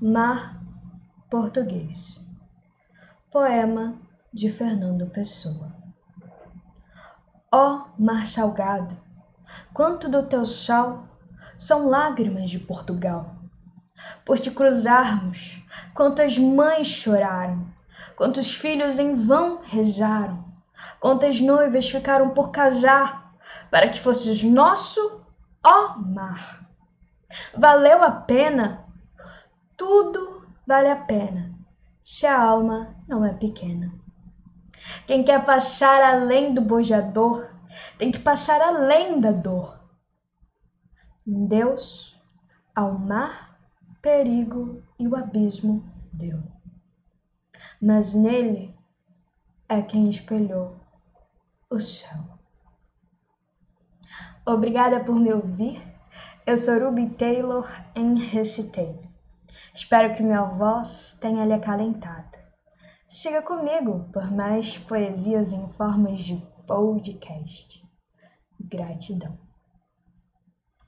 Mar Português. Poema de Fernando Pessoa. Ó mar salgado, quanto do teu sol são lágrimas de Portugal. Por te cruzarmos, quantas mães choraram, quantos filhos em vão rejaram, quantas noivas ficaram por casar, para que fosses nosso, ó mar. Valeu a pena tudo vale a pena, se a alma não é pequena. Quem quer passar além do bojador, tem que passar além da dor. Deus, ao mar, perigo e o abismo deu. Mas nele é quem espelhou o céu. Obrigada por me ouvir. Eu sou Ruby Taylor em Recitei. Espero que minha voz tenha lhe acalentado. Siga comigo por mais poesias em formas de podcast. Gratidão.